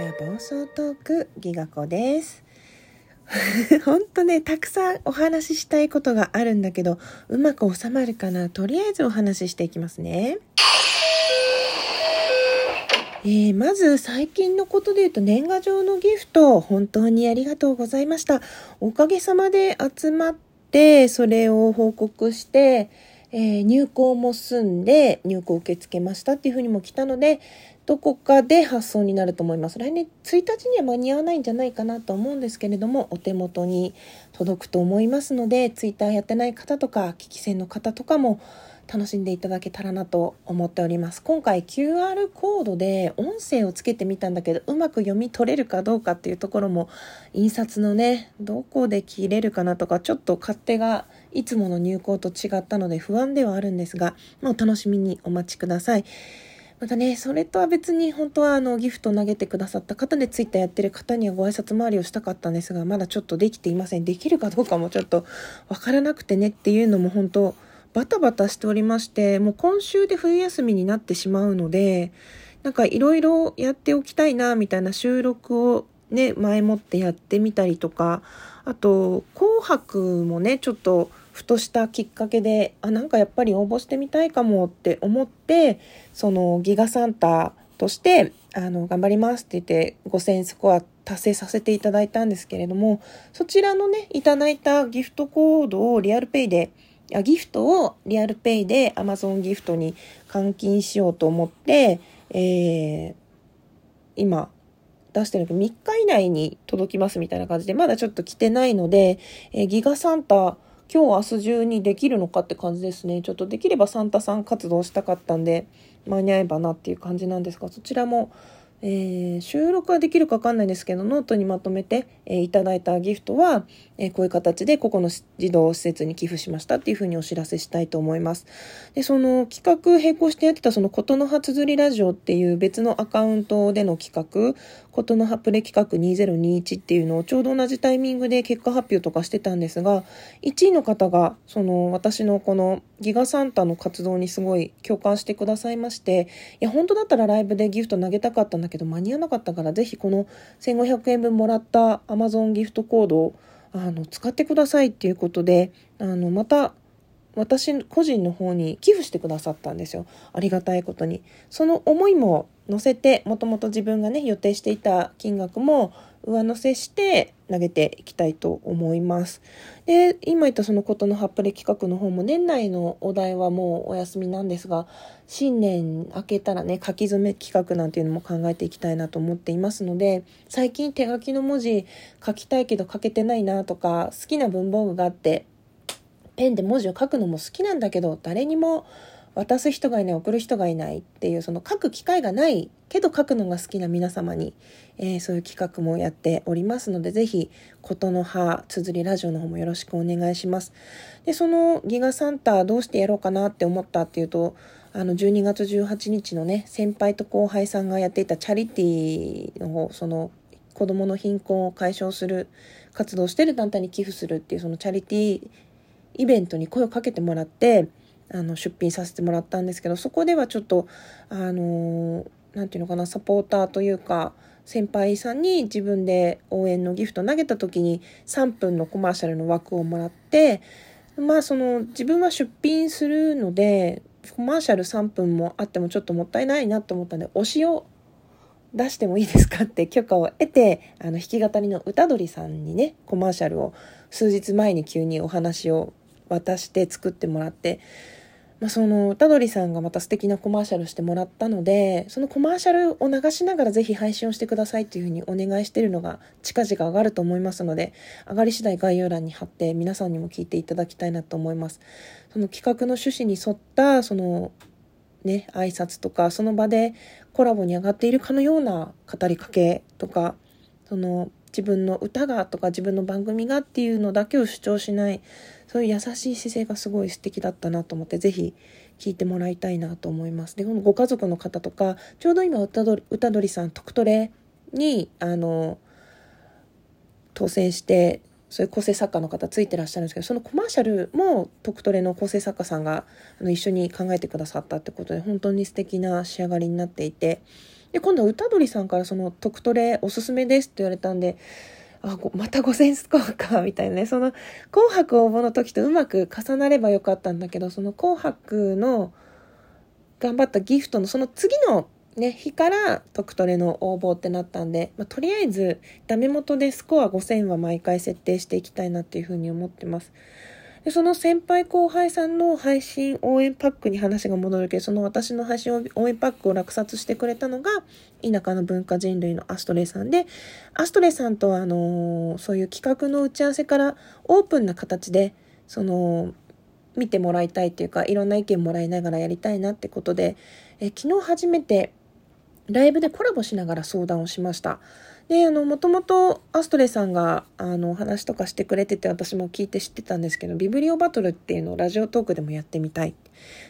者暴走トークギガ子です。ほんとね、たくさんお話ししたいことがあるんだけど、うまく収まるかな？とりあえずお話ししていきますね。えー、まず最近のことで言うと年賀状のギフト本当にありがとうございました。おかげさまで集まってそれを報告して、えー入校も済んで入校受け付けましたっていうふうにも来たのでどこかで発送になると思います。来年1日には間に合わないんじゃないかなと思うんですけれどもお手元に届くと思いますので Twitter やってない方とか聞き戦の方とかも楽しんでいただけたらなと思っております今回 QR コードで音声をつけてみたんだけどうまく読み取れるかどうかっていうところも印刷のねどこで切れるかなとかちょっと勝手がいつもの入稿と違ったので不安ではあるんですが、まあ、お楽しみにお待ちくださいまたねそれとは別に本当はあのギフトを投げてくださった方でツイッターやってる方にはご挨拶回りをしたかったんですがまだちょっとできていません。できるかどうかもちょっとわからなくてねっていうのも本当バタバタしておりましてもう今週で冬休みになってしまうのでなんかいろいろやっておきたいなみたいな収録をね前もってやってみたりとかあと「紅白」もねちょっとふとしたきっかけであなんかやっぱり応募してみたいかもって思ってそのギガサンタとしてあの頑張りますって言って5000スコア達成させていただいたんですけれどもそちらのねいただいたギフトコードをリアルペイであギフトをリアルペイで Amazon ギフトに換金しようと思って、えー今出してるけど3日以内に届きますみたいな感じでまだちょっと来てないので、えーギガサンタ今日明日中にできるのかって感じですねちょっとできればサンタさん活動したかったんで間に合えばなっていう感じなんですがそちらも、えー収録はできるか分かんないんですけどノートにまとめて、えーいただいたギフトは、えーこういう形でここの児童施設に寄付しましたっていうふうにお知らせしたいと思います。でその企画並行してやってたその琴の葉つづりラジオっていう別のアカウントでの企画琴の葉プレ企画2021っていうのをちょうど同じタイミングで結果発表とかしてたんですが1位の方がその私のこのギガサンタの活動にすごい共感してくださいましていや本当だったらライブでギフト投げたかったんだけど間に合わなかったからぜひこの1500円分もらった Amazon ギフトコードをあの使ってくださいっていうことであのまた私個人の方に寄付してくださったんですよ。ありがたいことに。その思いも乗せてもともと自分がね予定していた金額も上乗せして投げていきたいと思います。で今言ったそのことのハプレ企画の方も年内のお題はもうお休みなんですが新年明けたらね書き初め企画なんていうのも考えていきたいなと思っていますので最近手書きの文字書きたいけど書けてないなとか好きな文房具があってペンで文字を書くのも好きなんだけど誰にも渡す人がいない送る人がいないっていうその書く機会がないけど書くのが好きな皆様に、えーそういう企画もやっておりますのでぜひ琴の葉綴りラジオの方もよろしくお願いします。でそのギガサンタどうしてやろうかなって思ったっていうとあの12月18日のね先輩と後輩さんがやっていたチャリティーの方その子どもの貧困を解消する活動してる団体に寄付するっていうそのチャリティーイベントに声をかけてもらってあの出品させてもらったんですけどそこではちょっとあのなんていうのかなサポーターというか先輩さんに自分で応援のギフト投げた時に3分のコマーシャルの枠をもらってまあその自分は出品するのでコマーシャル3分もあってもちょっともったいないなと思ったんで推しを出してもいいですかって許可を得てあの弾き語りの歌鳥さんにねコマーシャルを数日前に急にお話を渡して作ってもらって、まあ、その歌鳥さんがまた素敵なコマーシャルしてもらったのでそのコマーシャルを流しながらぜひ配信をしてくださいというふうにお願いしてるのが近々上がると思いますので上がり次第概要欄に貼って皆さんにも聞いていただきたいなと思います。その企画の趣旨に沿ったそのね、挨拶とかその場でコラボに上がっているかのような語りかけとかその自分の歌がとか自分の番組がっていうのだけを主張しないそういう優しい姿勢がすごい素敵だったなと思ってぜひ聞いてもらいたいなと思います。でこのご家族の方とかちょうど今歌どり歌鳥さん特トレにあの当選してそういう構成作家の方ついてらっしゃるんですけどそのコマーシャルも特トレの構成作家さんがあの一緒に考えてくださったってことで本当に素敵な仕上がりになっていてで、今度は歌鳥さんからその特トレおすすめですって言われたんで、あ、また5000スコアか、みたいなね。その、紅白応募の時とうまく重なればよかったんだけど、その紅白の頑張ったギフトのその次のね、日から特トレの応募ってなったんで、まあ、とりあえずダメ元でスコア5000は毎回設定していきたいなっていうふうに思ってます。でその先輩後輩さんの配信応援パックに話が戻るけど、その私の配信応援パックを落札してくれたのが、田舎の文化人類のアストレイさんで、アストレイさんとは、あの、そういう企画の打ち合わせからオープンな形で、その、見てもらいたいっていうか、いろんな意見もらいながらやりたいなってことで、え昨日初めてライブでコラボしながら相談をしました。で、あの、もともとアストレさんが、あの、話とかしてくれてて、私も聞いて知ってたんですけど、ビブリオバトルっていうのをラジオトークでもやってみたい。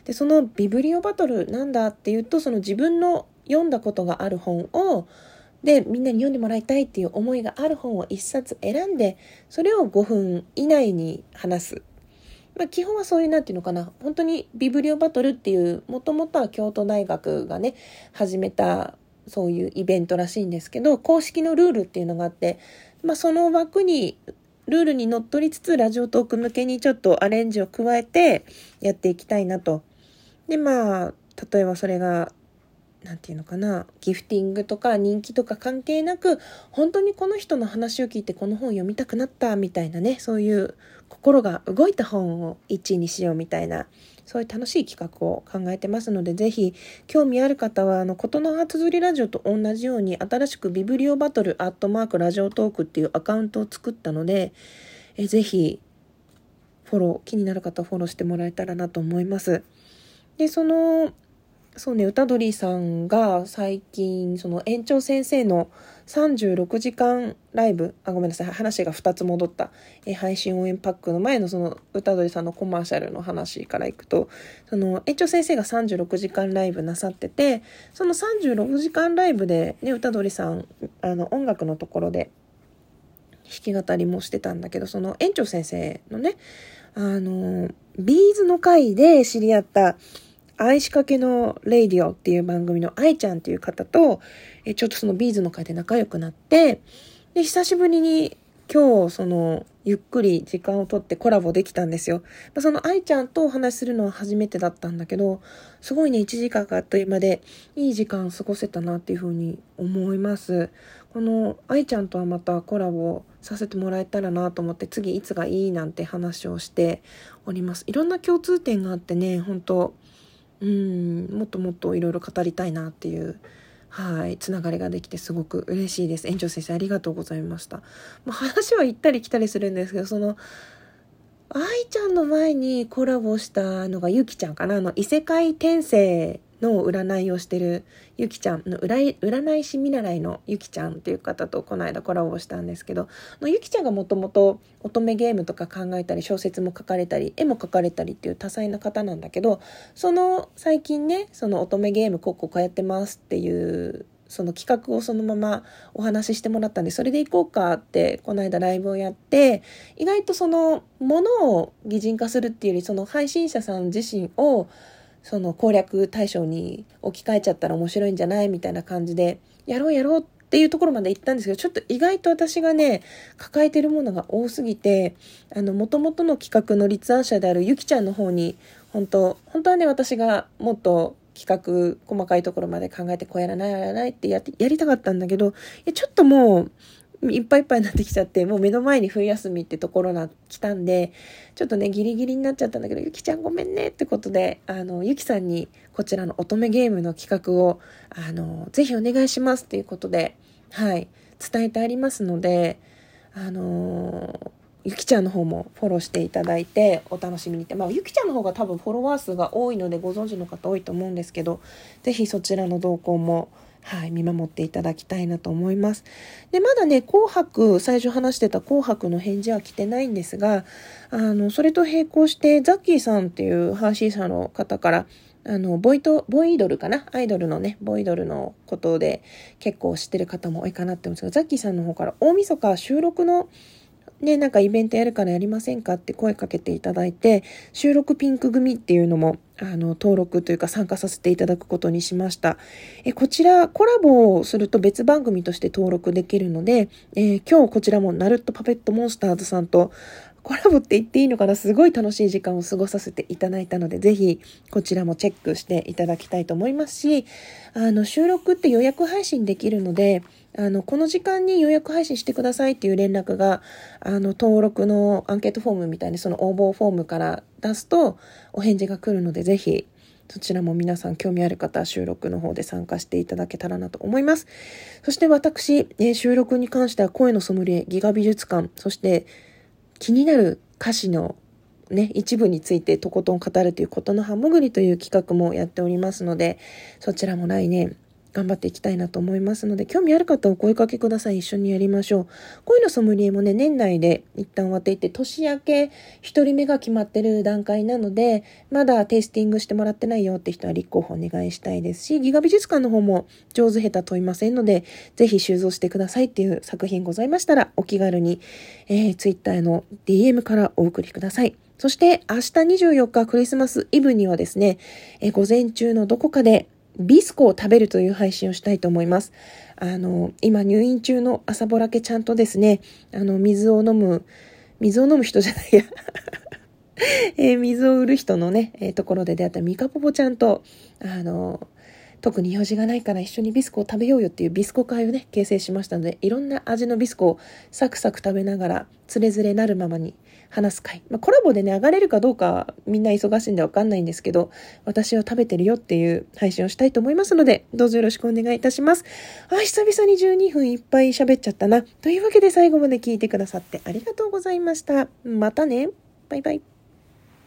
で、そのビブリオバトルなんだっていうと、その自分の読んだことがある本を、で、みんなに読んでもらいたいっていう思いがある本を一冊選んで、それを5分以内に話す。まあ、基本はそういう、なんていうのかな、本当にビブリオバトルっていう、もともとは京都大学がね、始めたそういうイベントらしいんですけど、公式のルールっていうのがあって、まあ、その枠に、ルールにのっとりつつ、ラジオトーク向けにちょっとアレンジを加えてやっていきたいなと。で、まあ、例えばそれが、なんていうのかな、ギフティングとか人気とか関係なく、本当にこの人の話を聞いてこの本を読みたくなったみたいなね、そういう心が動いた本を1位にしようみたいなそういう楽しい企画を考えてますので、ぜひ、興味ある方は、あの、ことの葉つづりラジオと同じように、新しくビブリオバトルアットマークラジオトークっていうアカウントを作ったので、えぜひ、フォロー、気になる方フォローしてもらえたらなと思います。で、その、そうね、歌鳥さんが最近、その園長先生の36時間ライブ、あ、ごめんなさい、話が2つ戻った、え配信応援パックの前のその歌鳥さんのコマーシャルの話からいくと、その園長先生が36時間ライブなさってて、その36時間ライブでね、歌鳥さん、あの音楽のところで弾き語りもしてたんだけど、その園長先生のね、あの、ビーズの会で知り合った愛しかけのレイディオっていう番組の愛ちゃんっていう方と、えちょっとそのビーズの会で仲良くなって、で、久しぶりに今日、その、ゆっくり時間をとってコラボできたんですよ。その愛ちゃんとお話しするのは初めてだったんだけど、すごいね、1時間があっという間で、いい時間過ごせたなっていうふうに思います。この愛ちゃんとはまたコラボさせてもらえたらなと思って、次いつがいいなんて話をしております。いろんな共通点があってね、本当うん。もっともっといろいろ語りたいなっていうはいつながりができてすごく嬉しいです。園長先生ありがとうございました。もう話は行ったり来たりするんですけどその愛ちゃんの前にコラボしたのがゆきちゃんかな。あの異世界転生の占いをしてるゆきちゃんの占い師見習いのゆきちゃんっていう方とこの間コラボしたんですけどゆきちゃんがもともと乙女ゲームとか考えたり小説も書かれたり絵も描かれたりっていう多彩な方なんだけどその最近ねその乙女ゲームこうこうやってますっていうその企画をそのままお話ししてもらったんで、それで行こうかって、この間ライブをやって、意外とその、ものを擬人化するっていうより、その配信者さん自身を、その攻略対象に置き換えちゃったら面白いんじゃないみたいな感じで、やろうやろうっていうところまで行ったんですけど、ちょっと意外と私がね、抱えてるものが多すぎて、あの、元々の企画の立案者であるゆきちゃんの方に、本当本当はね、私がもっと企画、細かいところまで考えて、こうやらない、やらないってやってやりたかったんだけど、いやちょっともう、いっぱいいっぱいになってきちゃって、もう目の前に冬休みってところが来たんで、ちょっとね、ギリギリになっちゃったんだけど、ゆきちゃんごめんねってことで、あの、ゆきさんにこちらの乙女ゲームの企画を、あの、ぜひお願いしますっていうことで、はい、伝えてありますので、あのゆきちゃんの方もフォローしていただいてお楽しみに。って、まあ、ゆきちゃんの方が多分フォロワー数が多いのでご存知の方多いと思うんですけど、ぜひそちらの動向もはい、見守っていただきたいなと思います。で、まだね、紅白、最初話してた紅白の返事は来てないんですが、あの、それと並行して、ザッキーさんっていうハーシーさんの方から、あの、ボイト、ボイドルかな？アイドルのね、ボイドルのことで結構知ってる方も多いかなって思うんですけど、ザッキーさんの方から大晦日収録のね、なんかイベントやるからやりませんかって声かけていただいて、収録ピンク組っていうのも、あの、登録というか参加させていただくことにしました。え、こちら、コラボをすると別番組として登録できるので、えー、今日こちらもナルットパペットモンスターズさんとコラボって言っていいのかな？すごい楽しい時間を過ごさせていただいたので、ぜひこちらもチェックしていただきたいと思いますし、あの、収録って予約配信できるので、あの、この時間に予約配信してくださいっていう連絡が、あの、登録のアンケートフォームみたいにその応募フォームから出すとお返事が来るので、ぜひそちらも皆さん興味ある方収録の方で参加していただけたらなと思います。そして私、え収録に関しては声のソムリエ、ギガ美術館、そして気になる歌詞のね、一部についてとことん語るということのハモグリという企画もやっておりますので、そちらも来年頑張っていきたいなと思いますので、興味ある方お声かけください。一緒にやりましょう。恋のソムリエもね、年内で一旦終わっていて、年明け一人目が決まってる段階なので、まだテイスティングしてもらってないよって人は立候補お願いしたいですし、ギガ美術館の方も上手下手問いませんので、ぜひ収蔵してくださいっていう作品ございましたら、お気軽に、えー、Twitter の DM からお送りください。そして明日24日クリスマスイブにはですね、えー、午前中のどこかでビスコを食べるという配信をしたいと思います。あの、今入院中の朝ぼらけちゃんとですね、あの、水を飲む、水を飲む人じゃないや。えー、水を売る人のね、えー、ところで出会ったミカポポちゃんと、あの、特に用事がないから一緒にビスコを食べようよっていうビスコ会をね、形成しましたので、いろんな味のビスコをサクサク食べながら、つれづれなるままに話す会。まあ、コラボでね、上がれるかどうかみんな忙しいんでわかんないんですけど、私は食べてるよっていう配信をしたいと思いますので、どうぞよろしくお願いいたします。あ、久々に12分いっぱい喋っちゃったな。というわけで最後まで聞いてくださってありがとうございました。またね。バイバイ。